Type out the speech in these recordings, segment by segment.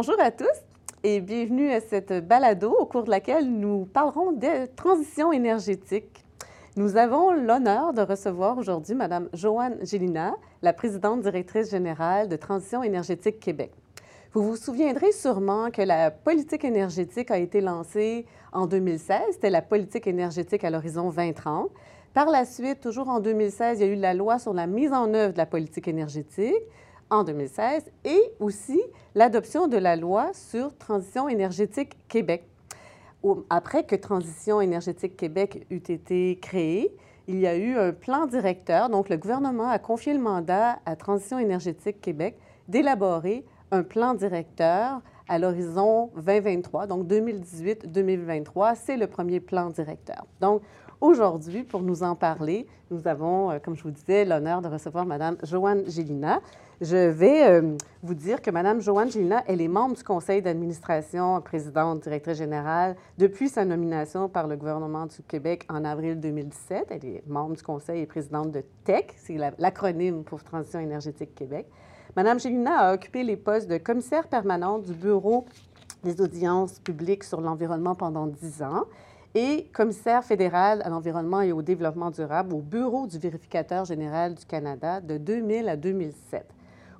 Bonjour à tous et bienvenue à cette balado au cours de laquelle nous parlerons de transition énergétique. Nous avons l'honneur de recevoir aujourd'hui Mme Joanne Gélina, la présidente directrice générale de Transition énergétique Québec. Vous vous souviendrez sûrement que la politique énergétique a été lancée en 2016. C'était la politique énergétique à l'horizon 2030. Par la suite, toujours en 2016, il y a eu la loi sur la mise en œuvre de la politique énergétique en 2016 et aussi l'adoption de la loi sur Transition énergétique Québec. Après que Transition énergétique Québec eut été créée, il y a eu un plan directeur. Donc, le gouvernement a confié le mandat à Transition énergétique Québec d'élaborer un plan directeur à l'horizon 2023, donc 2018-2023. C'est le premier plan directeur. Donc, aujourd'hui, pour nous en parler, nous avons, euh, comme je vous disais, l'honneur de recevoir Mme Joanne Gélina. Je vais euh, vous dire que Mme Joanne Gélina, elle est membre du conseil d'administration, présidente, directrice générale, depuis sa nomination par le gouvernement du Québec en avril 2017. Elle est membre du conseil et présidente de TEC, c'est l'acronyme pour Transition énergétique Québec. Mme Gélina a occupé les postes de commissaire permanente du Bureau des audiences publiques sur l'environnement pendant dix ans et commissaire fédéral à l'environnement et au développement durable au Bureau du vérificateur général du Canada de 2000 à 2007.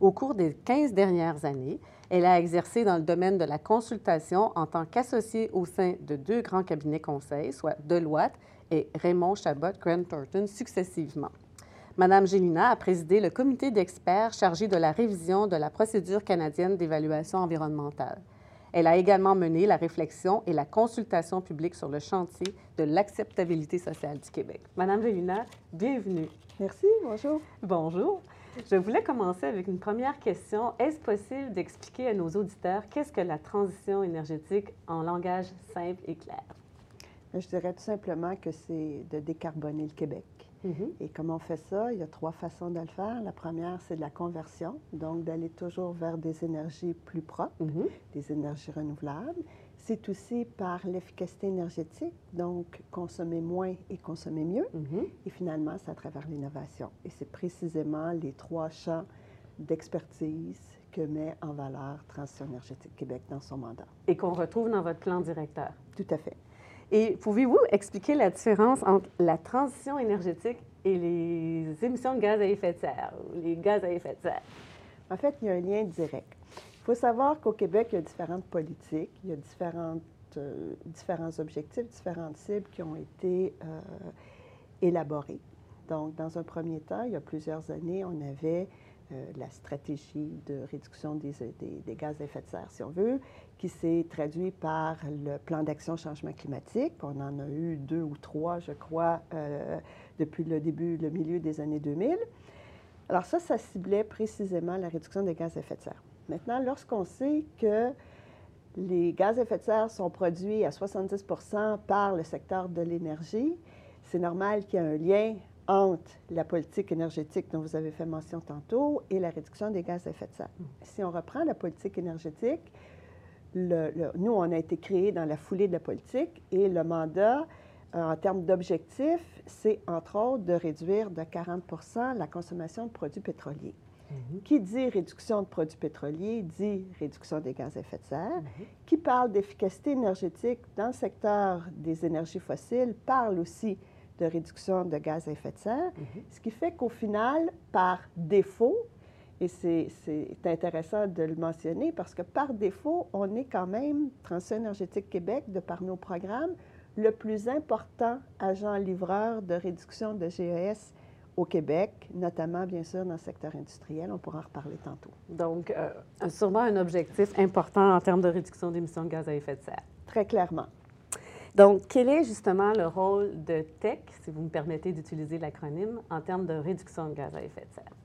Au cours des 15 dernières années, elle a exercé dans le domaine de la consultation en tant qu'associée au sein de deux grands cabinets conseils, soit Deloitte et Raymond Chabot Grant Thornton, successivement. Madame Gélina a présidé le comité d'experts chargé de la révision de la procédure canadienne d'évaluation environnementale. Elle a également mené la réflexion et la consultation publique sur le chantier de l'acceptabilité sociale du Québec. Madame Gélina, bienvenue. Merci, bonjour. Bonjour. Je voulais commencer avec une première question. Est-ce possible d'expliquer à nos auditeurs qu'est-ce que la transition énergétique en langage simple et clair? Je dirais tout simplement que c'est de décarboner le Québec. Mm-hmm. Et comment on fait ça? Il y a trois façons de le faire. La première, c'est de la conversion, donc d'aller toujours vers des énergies plus propres, mm-hmm. des énergies renouvelables. C'est aussi par l'efficacité énergétique, donc consommer moins et consommer mieux. Mm-hmm. Et finalement, c'est à travers l'innovation. Et c'est précisément les trois champs d'expertise que met en valeur Transition énergétique Québec dans son mandat. Et qu'on retrouve dans votre plan directeur. Tout à fait. Et pouvez-vous expliquer la différence entre la transition énergétique et les émissions de gaz à effet de serre, les gaz à effet de serre? En fait, il y a un lien direct. Il faut savoir qu'au Québec, il y a différentes politiques, il y a euh, différents objectifs, différentes cibles qui ont été euh, élaborées. Donc, dans un premier temps, il y a plusieurs années, on avait euh, la stratégie de réduction des, gaz à effet de serre, si on veut, qui s'est traduit par le plan d'action changement climatique. On en a eu deux ou trois, je crois, depuis le début, le milieu des années 2000. Alors ça, ça ciblait précisément la réduction des gaz à effet de serre. Maintenant, lorsqu'on sait que les gaz à effet de serre sont produits à 70% par le secteur de l'énergie, c'est normal qu'il y ait un lien entre la politique énergétique dont vous avez fait mention tantôt et la réduction des gaz à effet de serre. Hmm. Si on reprend la politique énergétique, nous, on a été créés dans la foulée de la politique et le mandat, euh, en termes d'objectifs, c'est entre autres de réduire de 40 la consommation de produits pétroliers. Mhm. Qui dit réduction de produits pétroliers dit réduction des gaz à effet de serre. Mhm. Qui parle d'efficacité énergétique dans le secteur des énergies fossiles parle aussi de réduction de gaz à effet de serre. Mhm. Ce qui fait qu'au final, par défaut, et c'est intéressant de le mentionner parce que par défaut, on est quand même, Transition énergétique Québec, de par nos programmes, le plus important agent livreur de réduction de GES au Québec, notamment, bien sûr, dans le secteur industriel. On pourra en reparler tantôt. Donc, euh, sûrement un objectif important en termes de réduction d'émissions de gaz à effet de serre. Très clairement. Donc, quel est justement le rôle de TEC, si vous me permettez d'utiliser l'acronyme, en termes de réduction de gaz à effet de serre?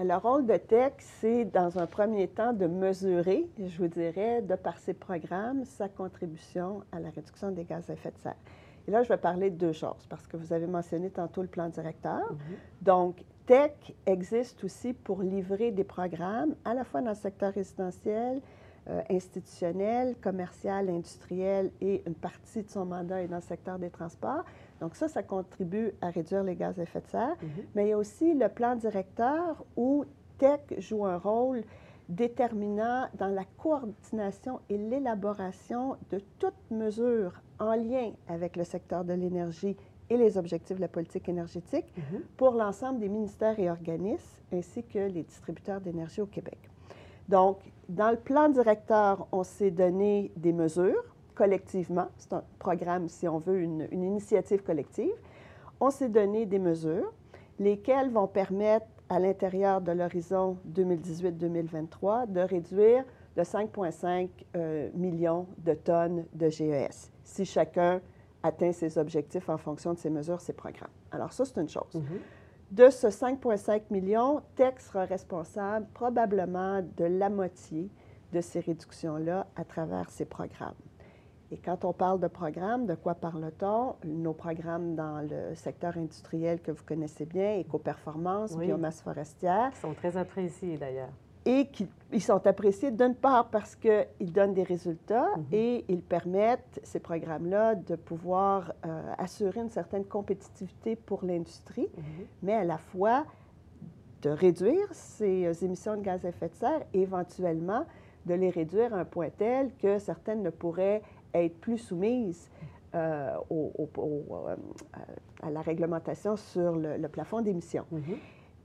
Le rôle de TEC, c'est dans un premier temps de mesurer, je vous dirais, de par ses programmes, sa contribution à la réduction des gaz à effet de serre. Et là, je vais parler de deux choses, parce que vous avez mentionné tantôt le plan directeur. Mhm. Donc, Tech existe aussi pour livrer des programmes à la fois dans le secteur résidentiel, euh, institutionnel, commercial, industriel et une partie de son mandat est dans le secteur des transports. Donc ça, ça contribue à réduire les gaz à effet de serre. Mhm. Mais il y a aussi le plan directeur où Tech joue un rôle déterminant dans la coordination et l'élaboration de toutes mesures en lien avec le secteur de l'énergie et les objectifs de la politique énergétique Mhm. pour l'ensemble des ministères et organismes ainsi que les distributeurs d'énergie au Québec. Donc, dans le plan directeur, on s'est donné des mesures collectivement. C'est un programme, si on veut, une, une initiative collective. On s'est donné des mesures, lesquelles vont permettre, à l'intérieur de l'horizon 2018-2023, de réduire de 5,5 euh, millions de tonnes de GES, si chacun atteint ses objectifs en fonction de ses mesures, ses programmes. Alors ça, c'est une chose. Mhm. De ce 5,5 millions, TEC sera responsable probablement de la moitié de ces réductions-là à travers ses programmes. Et quand on parle de programmes, de quoi parle-t-on? Nos programmes dans le secteur industriel que vous connaissez bien, éco-performance, Oui. biomasse forestière, Qui sont très appréciés d'ailleurs. et qui ils sont appréciés d'une part parce qu'ils donnent des résultats Mhm. et ils permettent, ces programmes-là, de pouvoir euh, assurer une certaine compétitivité pour l'industrie Mhm. mais à la fois de réduire ces euh, émissions de gaz à effet de serre et éventuellement de les réduire à un point tel que certaines ne pourraient être plus soumises euh, au- au- au- euh, à la réglementation sur le, le plafond d'émissions. Mhm.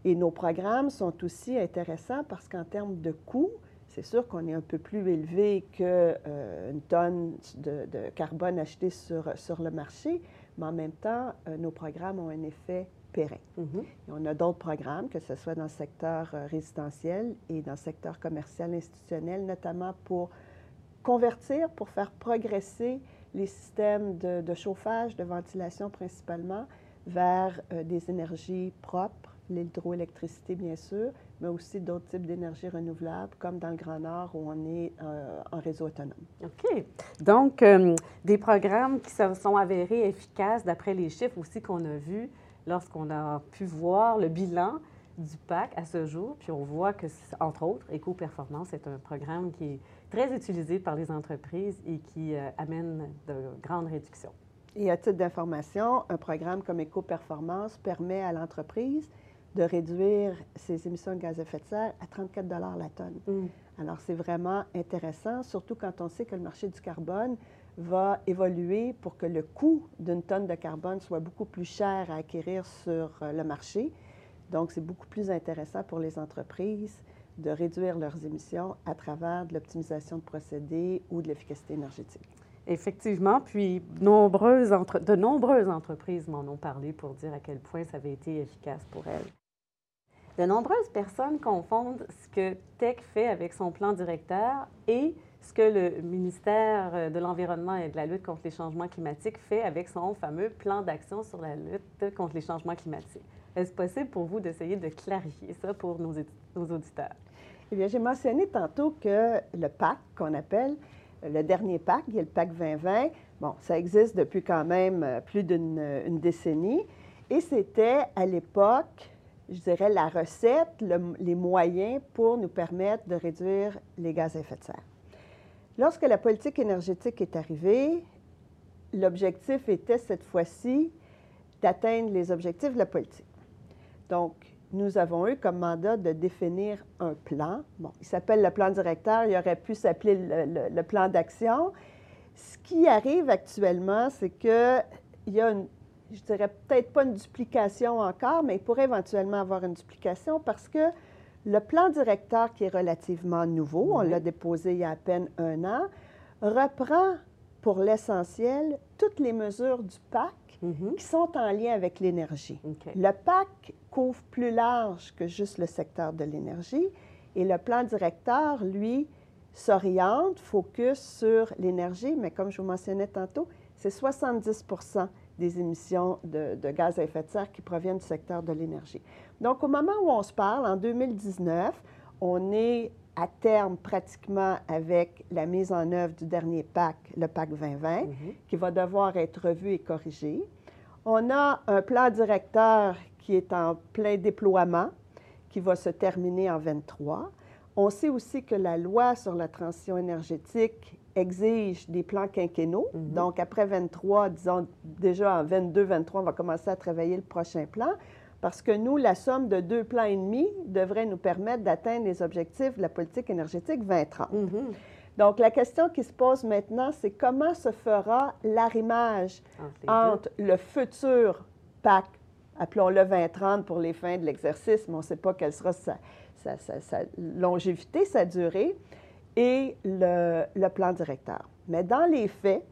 Et nos programmes sont aussi intéressants parce qu'en termes de coûts, c'est sûr qu'on est un peu plus élevé qu'une tonne de, de carbone achetée sur, sur le marché, mais en même temps, euh, nos programmes ont un effet périn. Mhm. Et on a d'autres programmes, que ce soit dans le secteur euh, résidentiel et dans le secteur commercial institutionnel, notamment pour convertir, pour faire progresser les systèmes de, chauffage, de ventilation principalement, vers euh, des énergies propres, l'hydroélectricité bien sûr, mais aussi d'autres types d'énergies renouvelables, comme dans le Grand Nord où on est euh, en réseau autonome. OK. Donc, euh, des programmes qui se sont avérés efficaces d'après les chiffres aussi qu'on a vus lorsqu'on a pu voir le bilan du PAC à ce jour. Puis on voit que, entre autres, Éco-Performance est un programme qui est très utilisé par les entreprises et qui euh, amène de grandes réductions. Et à titre d'information, un programme comme Éco-Performance permet à l'entreprise de réduire ses émissions de gaz à effet de serre à 34 la tonne. Mm. Alors, c'est vraiment intéressant, surtout quand on sait que le marché du carbone va évoluer pour que le coût d'une tonne de carbone soit beaucoup plus cher à acquérir sur euh, le marché. Donc, c'est beaucoup plus intéressant pour les entreprises de réduire leurs émissions à travers de l'optimisation de procédés ou de l'efficacité énergétique. Effectivement, puis de nombreuses entreprises m'en ont parlé pour dire à quel point ça avait été efficace pour elles. De nombreuses personnes confondent ce que TEC fait avec son plan directeur et ce que le ministère de l'Environnement et de la lutte contre les changements climatiques fait avec son fameux plan d'action sur la lutte contre les changements climatiques. Est-ce possible pour vous d'essayer de clarifier ça pour nos, auditeurs? Eh bien, j'ai mentionné tantôt que le PAC, qu'on appelle le dernier PAC, il y a le PAC 2020, bon, ça existe depuis quand même euh, plus d'une euh, décennie, et c'était à l'époque, je dirais, la recette, le- les moyens pour nous permettre de réduire les gaz à effet de serre. Lorsque la politique énergétique est arrivée, l'objectif était cette fois-ci d'atteindre les objectifs de la politique. Donc, nous avons eu comme mandat de définir un plan. Bon, il s'appelle le plan directeur, il aurait pu s'appeler le, le- le plan d'action. Ce qui arrive actuellement, c'est qu'il y a une, je dirais peut-être pas une duplication encore, mais il pourrait éventuellement avoir une duplication parce que le plan directeur, qui est relativement nouveau, on Oui. l'a déposé il y a à peine un an, reprend pour l'essentiel toutes les mesures du PAC Mhm. qui sont en lien avec l'énergie. Le PAC couvre plus large que juste le secteur de l'énergie et le plan directeur, lui, s'oriente, focus sur l'énergie, mais comme je vous mentionnais tantôt, c'est 70 des émissions de, de gaz à effet de serre qui proviennent du secteur de l'énergie. Donc, au moment où on se parle, en 2019, on est à terme pratiquement avec la mise en œuvre du dernier PAC, le PAC 2020 Mhm. qui va devoir être revu et corrigé. On a un plan directeur qui est en plein déploiement, qui va se terminer en 23. On sait aussi que la loi sur la transition énergétique exige des plans quinquennaux. Mhm. Donc, après 23, disons déjà en 22, 23, on va commencer à travailler le prochain plan. Parce que nous, la somme de deux plans et demi devrait nous permettre d'atteindre les objectifs de la politique énergétique 2030. Mhm. Donc, la question qui se pose maintenant, c'est comment se fera l'arrimage Entre le futur PAC, appelons-le 2030 pour les fins de l'exercice, mais on ne sait pas quelle sera sa, sa- sa- sa longévité, sa durée, et le, le plan directeur. Mais dans les faits,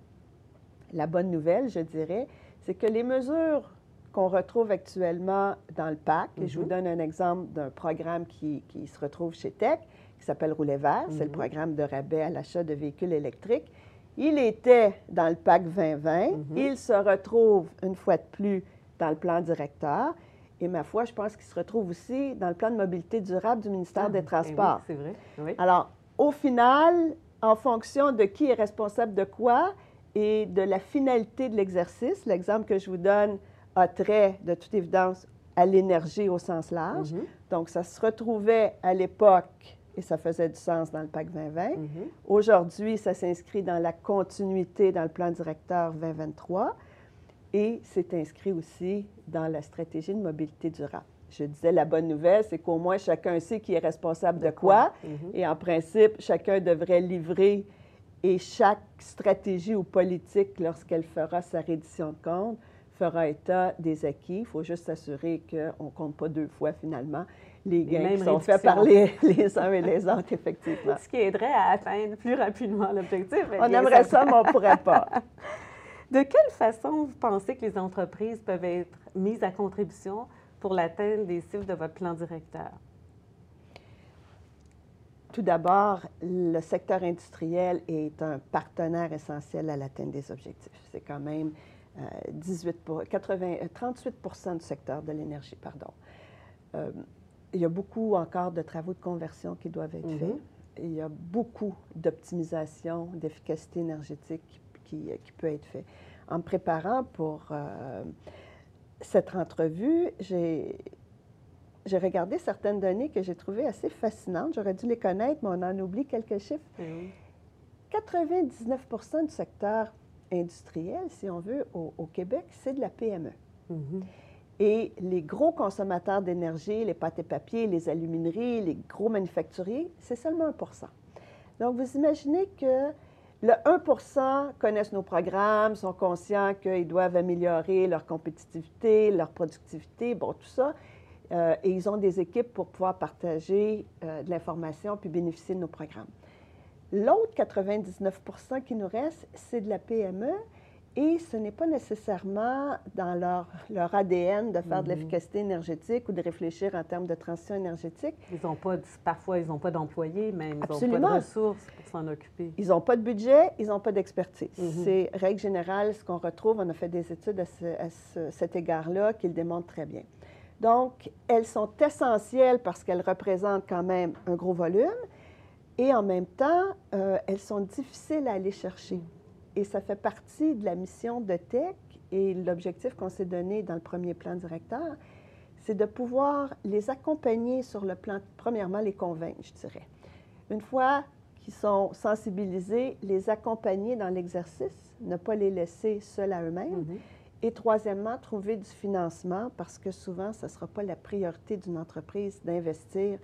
la bonne nouvelle, je dirais, c'est que les mesures qu'on retrouve actuellement dans le PAC, et je vous Mhm. donne un exemple d'un programme qui, qui se retrouve chez TEC, qui s'appelle Rouler vert, c'est le Mhm. programme de rabais à l'achat de véhicules électriques. Il était dans le PAC 2020, Mhm. il se retrouve une fois de plus dans le plan directeur, et ma foi, je pense qu'il se retrouve aussi dans le plan de mobilité durable du ministère Ah, des eh oui, Transports. c'est vrai. Oui. Alors, au final, en fonction de qui est responsable de quoi et de la finalité de l'exercice, l'exemple que je vous donne a trait, de toute évidence, à l'énergie au sens large. Mhm. Donc, ça se retrouvait à l'époque, et ça faisait du sens dans le PAC 2020. Mhm. Aujourd'hui, ça s'inscrit dans la continuité dans le plan directeur 2023 et c'est inscrit aussi dans la stratégie de mobilité durable. Je disais, la bonne nouvelle, c'est qu'au moins chacun sait qui est responsable de, quoi. Mhm. Et en principe, chacun devrait livrer et chaque stratégie ou politique, lorsqu'elle fera sa reddition de compte, fera état des acquis. Il faut juste s'assurer qu'on ne compte pas deux fois finalement les gains mêmes qui sont faits par les, les uns et les autres, effectivement. Ce qui aiderait à atteindre plus rapidement l'objectif. On aimerait ça, mais on ne pourrait pas. De quelle façon vous pensez que les entreprises peuvent être mises à contribution pour l'atteinte des cibles de votre plan directeur? Tout d'abord, le secteur industriel est un partenaire essentiel à l'atteinte des objectifs. C'est quand même 18 pour- 80 euh, 38 du secteur de l'énergie, pardon. Euh, il y a beaucoup encore de travaux de conversion qui doivent être Mhm. faits. Il y a beaucoup d'optimisation, d'efficacité énergétique qui, qui peut être fait. En me préparant pour euh, cette entrevue, j'ai regardé certaines données que j'ai trouvées assez fascinantes. J'aurais dû les connaître, mais on en oublie quelques chiffres. Eh oui. 99 du secteur industriel, si on veut, au, au Québec, c'est de la PME. Mhm. Et les gros consommateurs d'énergie, les pâtes et papiers, les alumineries, les gros manufacturiers, c'est seulement 1 Donc, vous imaginez que le 1% connaissent nos programmes, sont conscients qu'ils doivent améliorer leur compétitivité, leur productivité, bon, tout ça. Euh, et ils ont des équipes pour pouvoir partager euh, de l'information puis bénéficier de nos programmes. L'autre 99% qui nous reste, c'est de la PME et ce n'est pas nécessairement dans leur, leur ADN de faire de Mhm. l'efficacité énergétique ou de réfléchir en termes de transition énergétique. Ils ont pas, parfois, ils n'ont pas d'employés, même. Ils n'ont pas de ressources pour s'en occuper. Ils n'ont pas de budget, ils n'ont pas d'expertise. Mhm. C'est règle générale ce qu'on retrouve. On a fait des études à, ce- à ce- cet égard-là qui le démontrent très bien. Donc, elles sont essentielles parce qu'elles représentent quand même un gros volume et en même temps, euh, elles sont difficiles à aller chercher. Et ça fait partie de la mission de TEC et l'objectif qu'on s'est donné dans le premier plan directeur, c'est de pouvoir les accompagner sur le plan, premièrement, les convaincre, je dirais. Une fois qu'ils sont sensibilisés, les accompagner dans l'exercice, ne pas les laisser seuls à eux-mêmes. Mhm. Et troisièmement, trouver du financement parce que souvent, ce ne sera pas la priorité d'une entreprise d'investir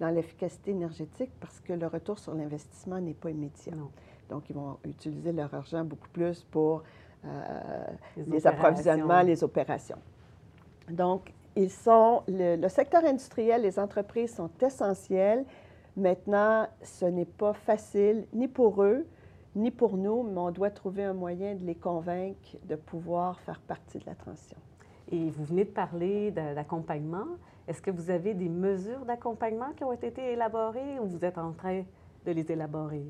dans l'efficacité énergétique parce que le retour sur l'investissement n'est pas immédiat. Non. Donc, ils vont utiliser leur argent beaucoup plus pour euh, Les approvisionnements, les opérations. Donc, ils sont, le, le secteur industriel, les entreprises sont essentielles. Maintenant, ce n'est pas facile ni pour eux, ni pour nous, mais on doit trouver un moyen de les convaincre de pouvoir faire partie de la transition. Et vous venez de parler d'accompagnement. Est-ce que vous avez des mesures d'accompagnement qui ont été élaborées ou vous êtes en train de les élaborer?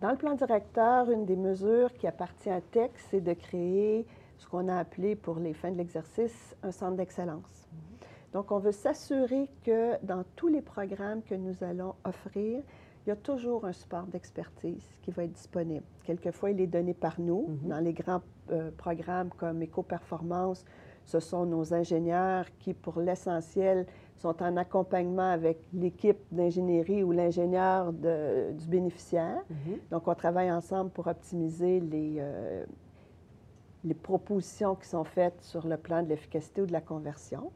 Dans le plan directeur, une des mesures qui appartient à TEC, c'est de créer ce qu'on a appelé pour les fins de l'exercice un centre d'excellence. Donc, on veut s'assurer que dans tous les programmes que nous allons offrir, il y a toujours un support d'expertise qui va être disponible. Quelquefois, il est donné par nous. Mhm. Dans les grands euh, programmes comme Éco-Performance, ce sont nos ingénieurs qui, pour l'essentiel, sont en accompagnement avec l'équipe d'ingénierie ou l'ingénieur du bénéficiaire. Mhm. Donc, on travaille ensemble pour optimiser les, euh, les propositions qui sont faites sur le plan de l'efficacité ou de la conversion.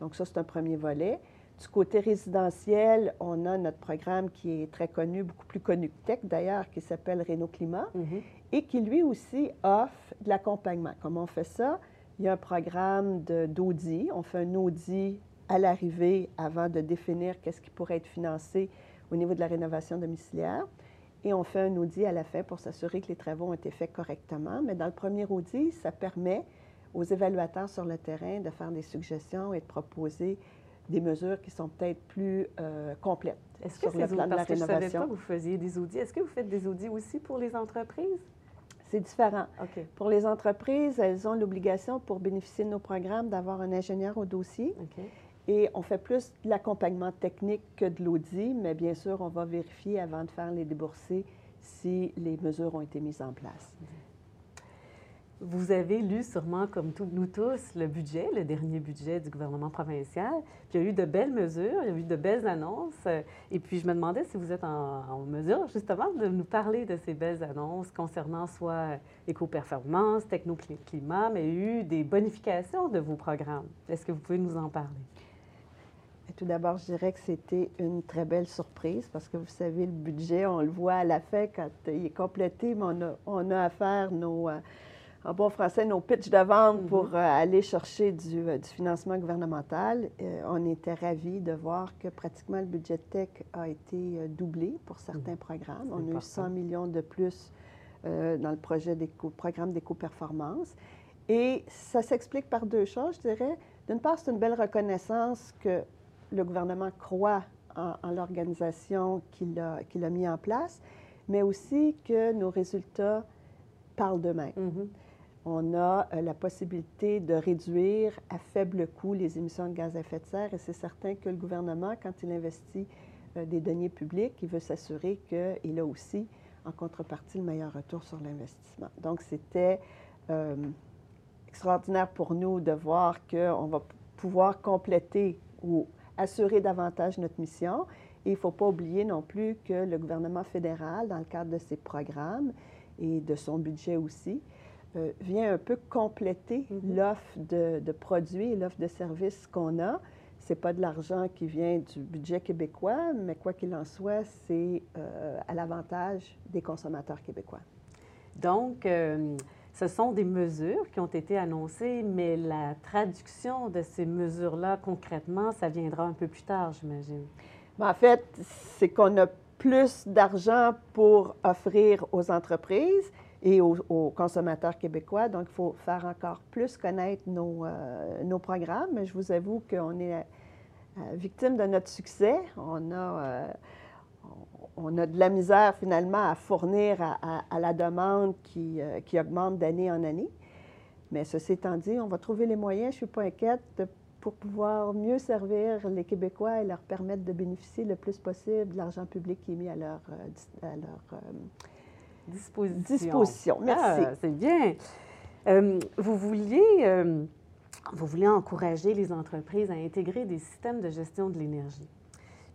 Donc ça, c'est un premier volet. Du côté résidentiel, on a notre programme qui est très connu, beaucoup plus connu que Tech d'ailleurs, qui s'appelle Renault Climat, Mhm. et qui lui aussi offre de l'accompagnement. Comment on fait ça? Il y a un programme d'audit. On fait un audit à l'arrivée avant de définir qu'est-ce qui pourrait être financé au niveau de la rénovation domiciliaire. Et on fait un audit à la fin pour s'assurer que les travaux ont été faits correctement. Mais dans le premier audit, ça permet aux évaluateurs sur le terrain de faire des suggestions et de proposer des mesures qui sont peut-être plus euh, complètes Est-ce que sur le plan de la parce que je savais pas rénovation. que vous faisiez des audits. Est-ce que vous faites des audits aussi pour les entreprises? C'est différent. Pour les entreprises, elles ont l'obligation, pour bénéficier de nos programmes, d'avoir un ingénieur au dossier. Et on fait plus de l'accompagnement technique que de l'audit, mais bien sûr, on va vérifier avant de faire les déboursés si les mesures ont été mises en place. Vous avez lu sûrement, comme nous tous, le budget, le dernier budget du gouvernement provincial. Il y a eu de belles mesures, il y a eu de belles annonces. Et puis je me demandais si vous êtes en, mesure justement de nous parler de ces belles annonces concernant soit éco-performance, techno-climat, mais il y a eu des bonifications de vos programmes. Est-ce que vous pouvez nous en parler? Tout d'abord, je dirais que c'était une très belle surprise parce que vous savez, le budget, on le voit à la fin quand il est complété, mais on a, on a à nos, euh, en bon français, nos pitchs de vente Mhm. pour euh, aller chercher du, euh, du financement gouvernemental. Euh, on était ravis de voir que pratiquement le budget tech a été doublé pour certains programmes. C'est On a eu important. 100 millions de plus dans le projet d'éco, programme d'éco-performance. Et ça s'explique par deux choses, je dirais. D'une part, c'est une belle reconnaissance que le gouvernement croit en, en l'organisation qu'il a, qu'il a mis en place, mais aussi que nos résultats parlent d'eux-mêmes. Mhm. On a euh, la possibilité de réduire à faible coût les émissions de gaz à effet de serre et c'est certain que le gouvernement, quand il investit euh, des deniers publics, il veut s'assurer qu'il a aussi, en contrepartie, le meilleur retour sur l'investissement. Donc, c'était euh, extraordinaire pour nous de voir qu'on va pouvoir compléter ou assurer davantage notre mission. Et il ne faut pas oublier non plus que le gouvernement fédéral, dans le cadre de ses programmes et de son budget aussi, euh, vient un peu compléter Mhm. l'offre de, de produits et l'offre de services qu'on a. Ce n'est pas de l'argent qui vient du budget québécois, mais quoi qu'il en soit, c'est euh, à l'avantage des consommateurs québécois. Donc, euh, ce sont des mesures qui ont été annoncées, mais la traduction de ces mesures-là, concrètement, ça viendra un peu plus tard, j'imagine. Mais en fait, c'est qu'on a plus d'argent pour offrir aux entreprises et aux, consommateurs québécois. Donc, il faut faire encore plus connaître nos, euh, nos programmes. Je vous avoue qu'on est euh, victime de notre succès. On a, euh, on a de la misère finalement à fournir à, la demande qui, qui augmente d'année en année. Mais ceci étant dit, on va trouver les moyens, je ne suis pas inquiète, pour pouvoir mieux servir les Québécois et leur permettre de bénéficier le plus possible de l'argent public qui est mis à leur, à leur Disposition. disposition. Merci. Ah, c'est bien. Euh, vous, vouliez, euh, vous vouliez encourager les entreprises à intégrer des systèmes de gestion de l'énergie.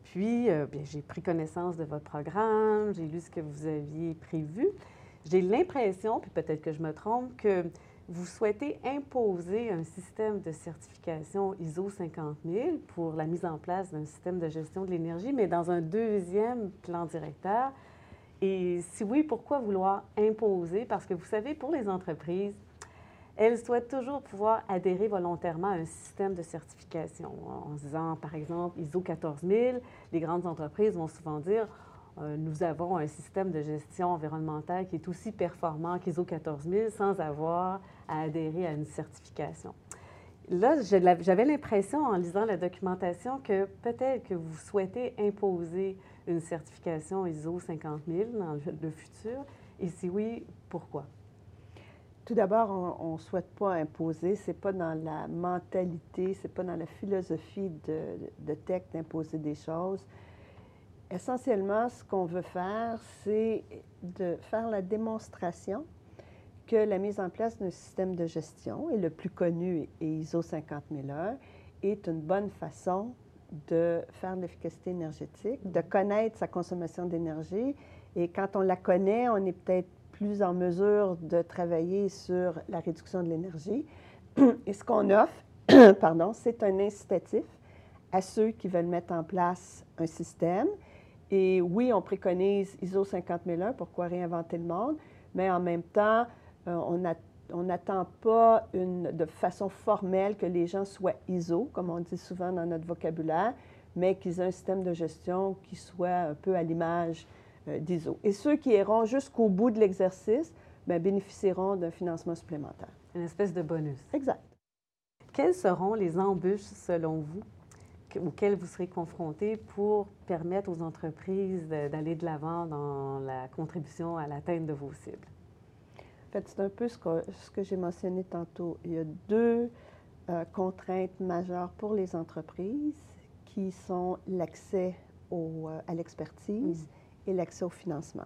Puis, euh, j'ai pris connaissance de votre programme, j'ai lu ce que vous aviez prévu. J'ai l'impression, puis peut-être que je me trompe, que vous souhaitez imposer un système de certification ISO 50 000 pour la mise en place d'un système de gestion de l'énergie, mais dans un deuxième plan directeur. Et si oui, pourquoi vouloir imposer? Parce que vous savez, pour les entreprises, elles souhaitent toujours pouvoir adhérer volontairement à un système de certification. En disant, par exemple, ISO 14 000, les grandes entreprises vont souvent dire, euh, nous avons un système de gestion environnementale qui est aussi performant qu'ISO 14 000 sans avoir à adhérer à une certification. Là, j'avais l'impression, en lisant la documentation, que peut-être que vous souhaitez imposer une certification ISO 50 000 dans le futur? Et si oui, pourquoi? Tout d'abord, on ne souhaite pas imposer, ce n'est pas dans la mentalité, ce n'est pas dans la philosophie de, de tech d'imposer des choses. Essentiellement, ce qu'on veut faire, c'est de faire la démonstration que la mise en place d'un système de gestion, et le plus connu est ISO 50001, est une bonne façon de faire de l'efficacité énergétique, de connaître sa consommation d'énergie. Et quand on la connaît, on est peut-être plus en mesure de travailler sur la réduction de l'énergie. Et ce qu'on offre, pardon, c'est un incitatif à ceux qui veulent mettre en place un système. Et oui, on préconise ISO 50001, pourquoi réinventer le monde, mais en même temps, euh, on n'attend pas une, de façon formelle que les gens soient ISO, comme on dit souvent dans notre vocabulaire, mais qu'ils aient un système de gestion qui soit un peu à l'image euh, d'ISO. Et ceux qui iront jusqu'au bout de l'exercice bien, bénéficieront d'un financement supplémentaire. Une espèce de bonus. Exact. Quelles seront les embûches, selon vous, auxquelles vous serez confrontés pour permettre aux entreprises d'aller de l'avant dans la contribution à l'atteinte de vos cibles? En fait, c'est un peu ce que, ce que j'ai mentionné tantôt. Il y a deux euh, contraintes majeures pour les entreprises qui sont l'accès euh, à l'expertise et l'accès au financement.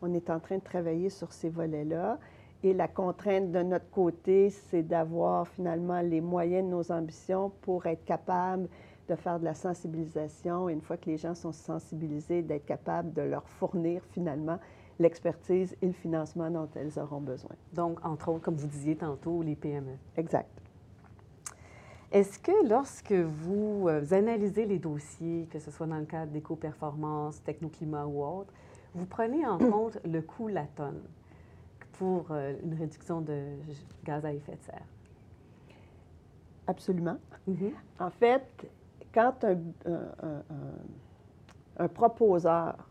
On est en train de travailler sur ces volets-là. Et la contrainte de notre côté, c'est d'avoir finalement les moyens de nos ambitions pour être capable de faire de la sensibilisation. Et une fois que les gens sont sensibilisés, d'être capable de leur fournir finalement l'expertise et le financement dont elles auront besoin. Donc, entre autres, comme vous disiez tantôt, les PME. Exact. Est-ce que lorsque vous euh, analysez les dossiers, que ce soit dans le cadre d'éco-performance, technoclimat ou autre, vous prenez en compte le coût la tonne pour euh, une réduction de gaz à effet de serre? Absolument. Mm-hmm. En fait, quand un, un, proposeur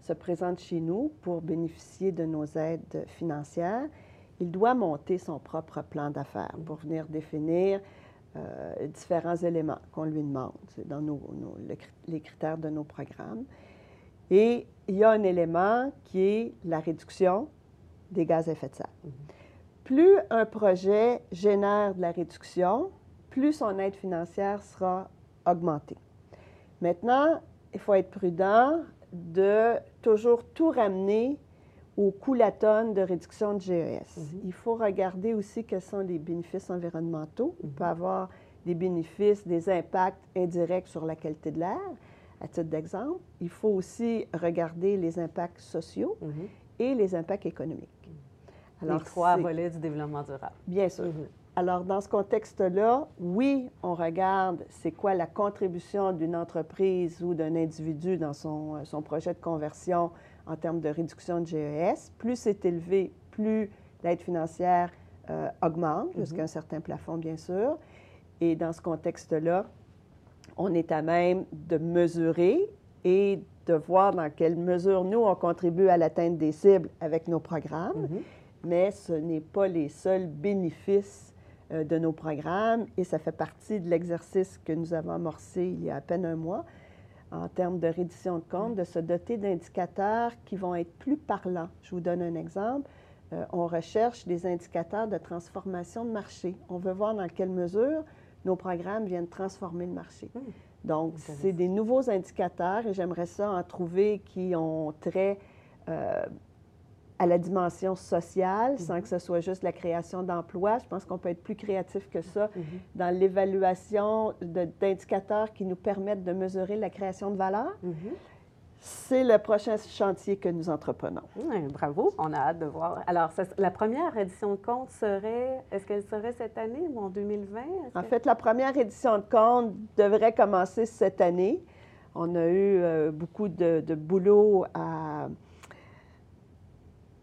se présente chez nous pour bénéficier de nos aides financières, il doit monter son propre plan d'affaires pour venir définir euh, différents éléments qu'on lui demande. Dans nos, les critères de nos programmes. Et il y a un élément qui est la réduction des gaz à effet de serre. Mm-hmm. Plus un projet génère de la réduction, plus son aide financière sera augmenter. Maintenant, il faut être prudent de toujours tout ramener au coût la tonne de réduction de GES. Mhm. Il faut regarder aussi quels sont les bénéfices environnementaux. Il peut y mhm. avoir des bénéfices, des impacts indirects sur la qualité de l'air, à titre d'exemple. Il faut aussi regarder les impacts sociaux mhm. et les impacts économiques. Alors, les trois volets du développement durable. Bien sûr. Alors, dans ce contexte-là, oui, on regarde c'est quoi la contribution d'une entreprise ou d'un individu dans son, euh, son, projet de conversion en termes de réduction de GES. Plus c'est élevé, plus l'aide financière euh, augmente, mm-hmm. jusqu'à un certain plafond, bien sûr. Et dans ce contexte-là, on est à même de mesurer et de voir dans quelle mesure nous, on contribue à l'atteinte des cibles avec nos programmes. Mm-hmm. Mais ce n'est pas les seuls bénéfices de nos programmes et ça fait partie de l'exercice que nous avons amorcé il y a à peine un mois en termes de reddition de comptes, de se doter d'indicateurs qui vont être plus parlants. Je vous donne un exemple. Euh, on recherche des indicateurs de transformation de marché. On veut voir dans quelle mesure nos programmes viennent transformer le marché. Hmm. Donc, c'est des nouveaux indicateurs et j'aimerais ça en trouver qui ont trait euh, à la dimension sociale, sans mhm. que ce soit juste la création d'emplois. Je pense qu'on peut être plus créatif que ça mhm. dans l'évaluation d'indicateurs qui nous permettent de mesurer la création de valeur. Mhm. C'est le prochain chantier que nous entreprenons. bravo, on a hâte de voir. Alors, la première édition de compte serait, est-ce qu'elle serait cette année ou en 2020? En fait, la première édition de compte devrait commencer cette année. On a eu euh, beaucoup de, de boulot à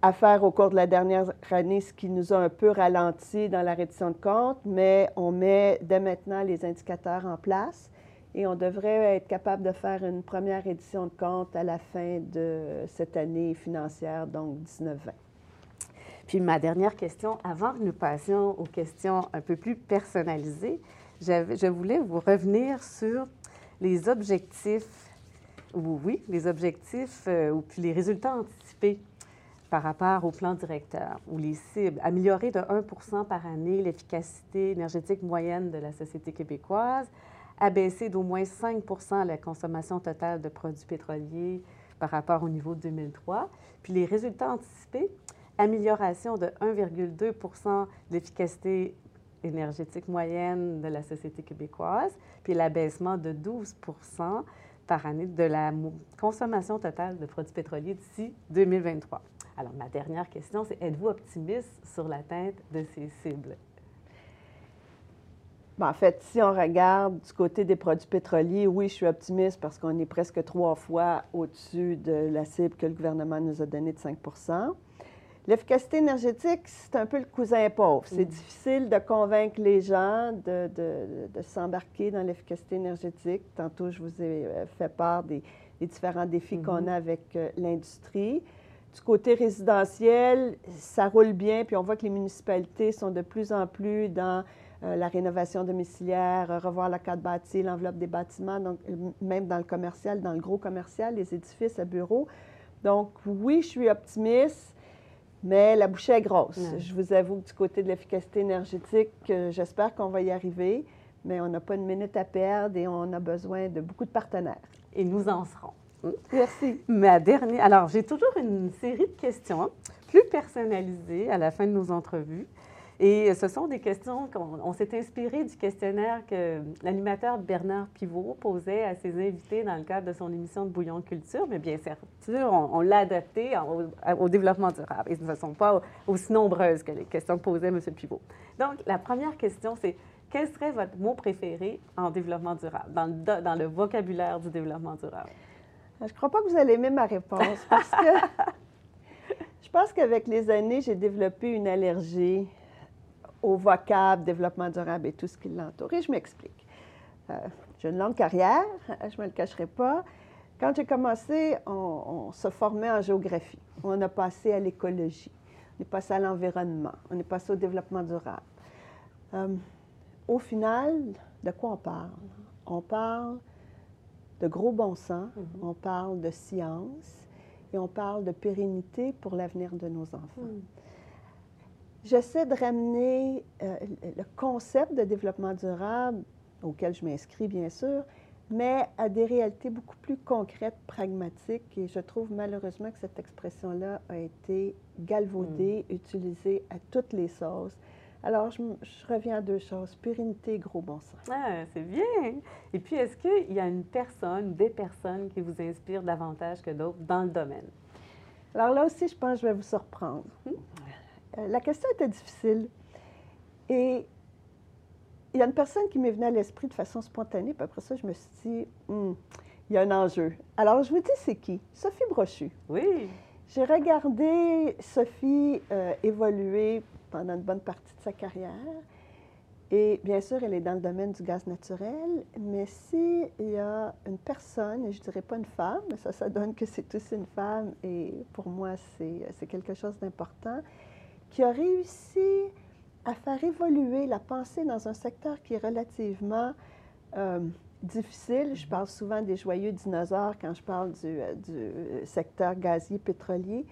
à faire au cours de la dernière année, ce qui nous a un peu ralenti dans la reddition de compte, mais on met dès maintenant les indicateurs en place et on devrait être capable de faire une première édition de compte à la fin de cette année financière, donc 19-20. Puis ma dernière question, avant que nous passions aux questions un peu plus personnalisées, je voulais vous revenir sur les objectifs, ou oui, les objectifs euh, ou puis les résultats anticipés par rapport au plan directeur ou les cibles. Améliorer de 1% par année l'efficacité énergétique moyenne de la société québécoise, abaisser d'au moins 5% la consommation totale de produits pétroliers par rapport au niveau de 2003. Puis les résultats anticipés, amélioration de 1,2 de l'efficacité énergétique moyenne de la société québécoise, puis l'abaissement de 12% par année de la consommation totale de produits pétroliers d'ici 2023. Alors, ma dernière question, c'est êtes-vous optimiste sur l'atteinte de ces cibles? Ben, en fait, si on regarde du côté des produits pétroliers, oui, je suis optimiste parce qu'on est presque trois fois au-dessus de la cible que le gouvernement nous a donnée de 5% L'efficacité énergétique, c'est un peu le cousin pauvre. C'est Mm. difficile de convaincre les gens de, de- de s'embarquer dans l'efficacité énergétique. Tantôt, je vous ai euh, fait part des, des différents défis qu'on Mhm. a avec euh, l'industrie. Du côté résidentiel, ça roule bien, puis on voit que les municipalités sont de plus en plus dans euh, la rénovation domiciliaire, euh, revoir la carte bâtie, l'enveloppe des bâtiments, donc euh, même dans le commercial, dans le gros commercial, les édifices à bureaux. Donc oui, je suis optimiste, mais la bouchée est grosse. Je vous avoue que du côté de l'efficacité énergétique, euh, j'espère qu'on va y arriver, mais on n'a pas une minute à perdre et on a besoin de beaucoup de partenaires. Et nous en serons. Merci. Ma dernière. Alors, j'ai toujours une série de questions hein, plus personnalisées à la fin de nos entrevues. Et ce sont des questions qu'on on s'est inspiré du questionnaire que l'animateur Bernard Pivot posait à ses invités dans le cadre de son émission de Bouillon Culture. Mais bien sûr, on, l'a adapté au, développement durable. Et ce ne sont pas aussi nombreuses que les questions que posait M. Pivot. Donc, la première question, c'est quel serait votre mot préféré en développement durable, dans le vocabulaire du développement durable? Je ne crois pas que vous allez aimer ma réponse parce que je pense qu'avec les années, j'ai développé une allergie au vocable développement durable et tout ce qui l'entoure. Et je m'explique. Euh, j'ai une longue carrière, je ne me le cacherai pas. Quand j'ai commencé, on, on se formait en géographie. On a passé à l'écologie, on est passé à l'environnement, on est passé au développement durable. Euh, au final, de quoi on parle? On parle de gros bon sens, Mhm. on parle de science et on parle de pérennité pour l'avenir de nos enfants. Hmm. J'essaie de ramener euh, le concept de développement durable, auquel je m'inscris bien sûr, mais à des réalités beaucoup plus concrètes, pragmatiques. Et je trouve malheureusement que cette expression-là a été galvaudée, utilisée à toutes les sauces. Alors, je, reviens à deux choses, pérennité et gros bon sens. Ah, c'est bien. Et puis, est-ce qu'il y a une personne, des personnes qui vous inspirent davantage que d'autres dans le domaine? Alors là aussi, je pense que je vais vous surprendre. Hmm? Euh, la question était difficile. Et il y a une personne qui m'est venue à l'esprit de façon spontanée, puis après ça, je me suis dit, Hmm, il y a un enjeu. Alors, je vous dis, c'est qui? Sophie Brochu. Oui. J'ai regardé Sophie euh, évoluer pendant une bonne partie de sa carrière. Et bien sûr, elle est dans le domaine du gaz naturel, mais s'il y a une personne, et je ne dirais pas une femme, ça, ça donne que c'est aussi une femme, et pour moi, c'est quelque chose d'important, qui a réussi à faire évoluer la pensée dans un secteur qui est relativement euh, difficile. Je parle souvent des joyeux dinosaures quand je parle du, euh, secteur gazier pétrolier.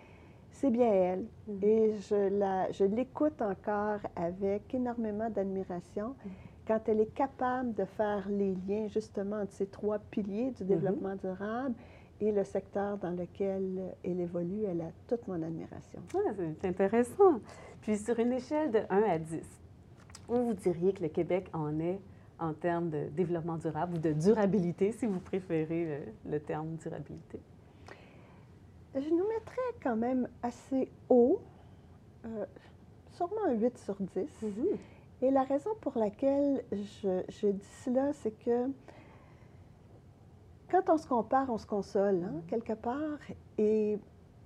C'est bien elle. Mhm. Et je la- je l'écoute encore avec énormément d'admiration quand elle est capable de faire les liens justement entre ces trois piliers du développement durable et le secteur dans lequel elle évolue. Elle a toute mon admiration. Ah, c'est intéressant. Puis, sur une échelle de 1 à 10, où vous diriez que le Québec en est en termes de développement durable ou de durabilité, si vous préférez le terme durabilité? Je nous mettrais quand même assez haut, euh, sûrement un 8 sur 10. Et la raison pour laquelle je, je dis cela, c'est que quand on se compare, on se console, hein, quelque part. Et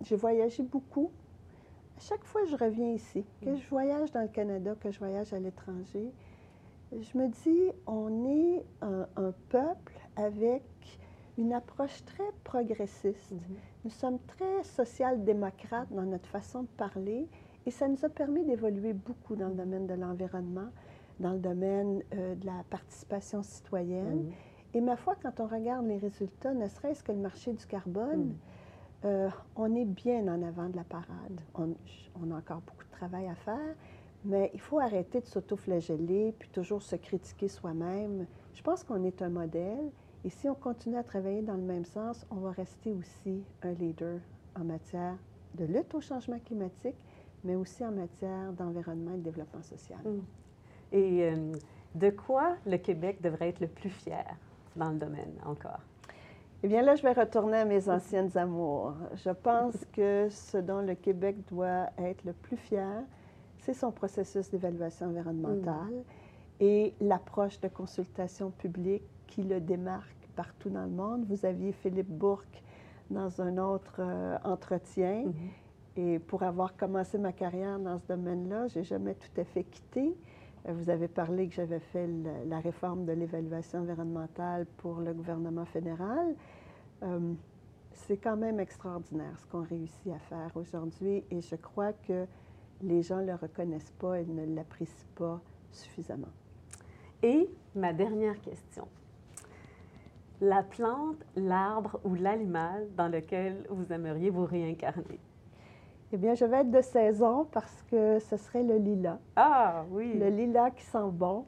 j'ai voyagé beaucoup. À chaque fois que je reviens ici, que je voyage dans le Canada, que je voyage à l'étranger, je me dis, on est un, un peuple avec une approche très progressiste. Nous sommes très social-démocrates dans notre façon de parler et ça nous a permis d'évoluer beaucoup dans le domaine de l'environnement, dans le domaine euh, de la participation citoyenne. Mhm. Et ma foi, quand on regarde les résultats, ne serait-ce que le marché du carbone, Mm. euh, on est bien en avant de la parade. On, on a encore beaucoup de travail à faire, mais il faut arrêter de s'auto-flageller puis toujours se critiquer soi-même. Je pense qu'on est un modèle et si on continue à travailler dans le même sens, on va rester aussi un leader en matière de lutte au changement climatique, mais aussi en matière d'environnement et de développement social. Mm. Et euh, de quoi le Québec devrait être le plus fier dans le domaine encore? Eh bien là, je vais retourner à mes anciennes amours. Je pense que ce dont le Québec doit être le plus fier, c'est son processus d'évaluation environnementale et l'approche de consultation publique qui le démarque partout dans le monde. Vous aviez Philippe Bourque dans un autre euh, entretien. Mhm. Et pour avoir commencé ma carrière dans ce domaine-là, j'ai jamais tout à fait quitté. Euh, Vous avez parlé que j'avais fait la réforme de l'évaluation environnementale pour le gouvernement fédéral. Euh, c'est quand même extraordinaire ce qu'on réussit à faire aujourd'hui et je crois que les gens ne le reconnaissent pas et ne l'apprécient pas suffisamment. Et ma dernière question. La plante, l'arbre ou l'animal dans lequel vous aimeriez vous réincarner? Eh bien, je vais être de saison parce que ce serait le lilas. Ah oui! Le lilas qui sent bon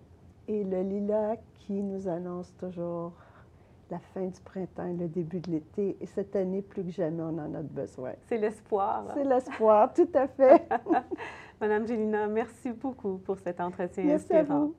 et le lilas qui nous annonce toujours la fin du printemps et le début de l'été. Et cette année, plus que jamais, on en a besoin. C'est l'espoir. C'est l'espoir, tout à fait. Madame Gélina, merci beaucoup pour cet entretien Merci à inspirant. vous.